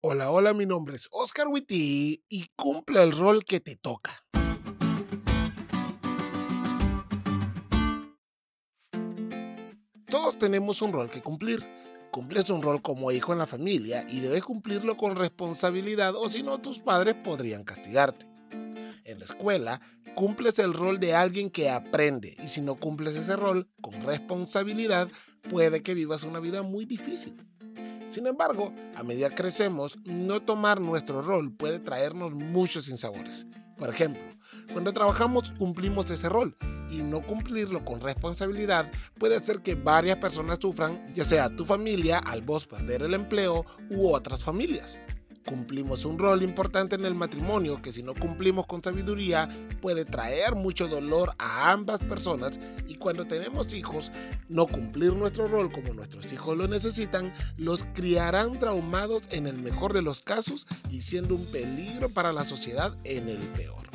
Hola, hola, mi nombre es Oscar Witty y cumple el rol que te toca. Todos tenemos un rol que cumplir. Cumples un rol como hijo en la familia y debes cumplirlo con responsabilidad o si no tus padres podrían castigarte. En la escuela, cumples el rol de alguien que aprende y si no cumples ese rol con responsabilidad, puede que vivas una vida muy difícil. Sin embargo, a medida que crecemos, no tomar nuestro rol puede traernos muchos sinsabores. Por ejemplo, cuando trabajamos cumplimos ese rol y no cumplirlo con responsabilidad puede hacer que varias personas sufran, ya sea tu familia al vos perder el empleo u otras familias. Cumplimos un rol importante en el matrimonio que si no cumplimos con sabiduría puede traer mucho dolor a ambas personas y cuando tenemos hijos, no cumplir nuestro rol como nuestros hijos lo necesitan, los criarán traumados en el mejor de los casos y siendo un peligro para la sociedad en el peor.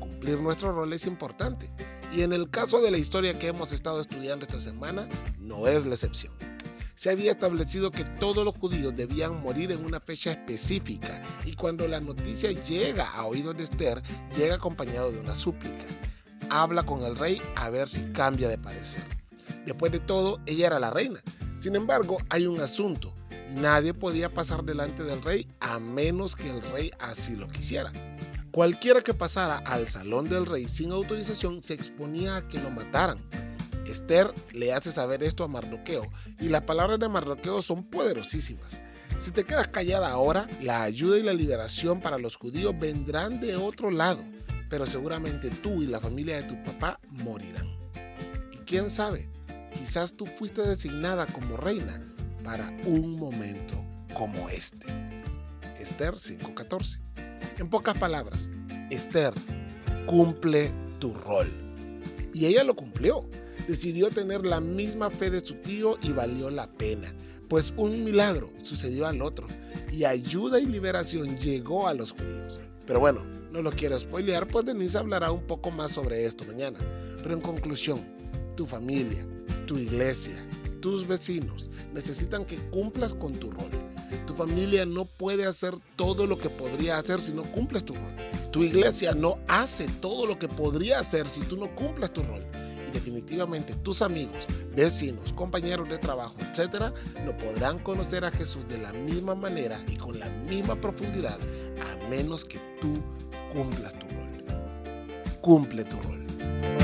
Cumplir nuestro rol es importante y en el caso de la historia que hemos estado estudiando esta semana, no es la excepción se había establecido que todos los judíos debían morir en una fecha específica y cuando la noticia llega a oídos de Esther, llega acompañado de una súplica. Habla con el rey a ver si cambia de parecer. Después de todo, ella era la reina. Sin embargo, hay un asunto. Nadie podía pasar delante del rey a menos que el rey así lo quisiera. Cualquiera que pasara al salón del rey sin autorización se exponía a que lo mataran. Esther le hace saber esto a Mardoqueo y las palabras de Mardoqueo son poderosísimas. Si te quedas callada ahora, la ayuda y la liberación para los judíos vendrán de otro lado, pero seguramente tú y la familia de tu papá morirán. Y quién sabe, quizás tú fuiste designada como reina para un momento como este. Esther 5:14. En pocas palabras, Esther cumple tu rol. Y ella lo cumplió decidió tener la misma fe de su tío y valió la pena, pues un milagro sucedió al otro y ayuda y liberación llegó a los judíos. Pero bueno, no lo quiero spoilear, pues Denise hablará un poco más sobre esto mañana. Pero en conclusión, tu familia, tu iglesia, tus vecinos necesitan que cumplas con tu rol. Tu familia no puede hacer todo lo que podría hacer si no cumples tu rol. Tu iglesia no hace todo lo que podría hacer si tú no cumples tu rol definitivamente tus amigos, vecinos, compañeros de trabajo, etcétera, no podrán conocer a Jesús de la misma manera y con la misma profundidad a menos que tú cumplas tu rol. Cumple tu rol.